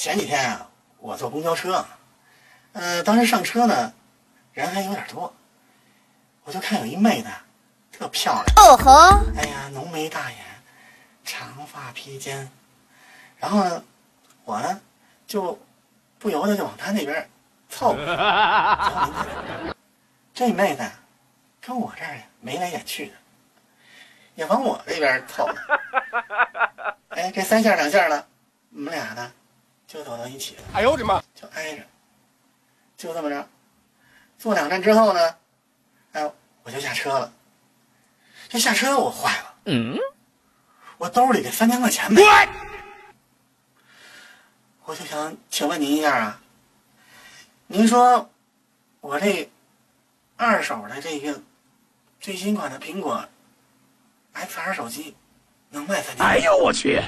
前几天啊，我坐公交车，呃，当时上车呢，人还有点多，我就看有一妹子，特漂亮。哦吼！哎呀，浓眉大眼，长发披肩，然后呢，我呢就不由得就往她那边凑。这妹子跟我这儿眉来眼去的，也往我这边凑。哎，这三下两下的，我们俩呢就走到一起了。哎呦我的妈！就挨着，就这么着，坐两站之后呢，哎，我就下车了。这下车我坏了，嗯，我兜里的三千块钱没了。我就想请问您一下啊，您说我这二手的这个最新款的苹果 XR 手机能卖三千？哎呦我去！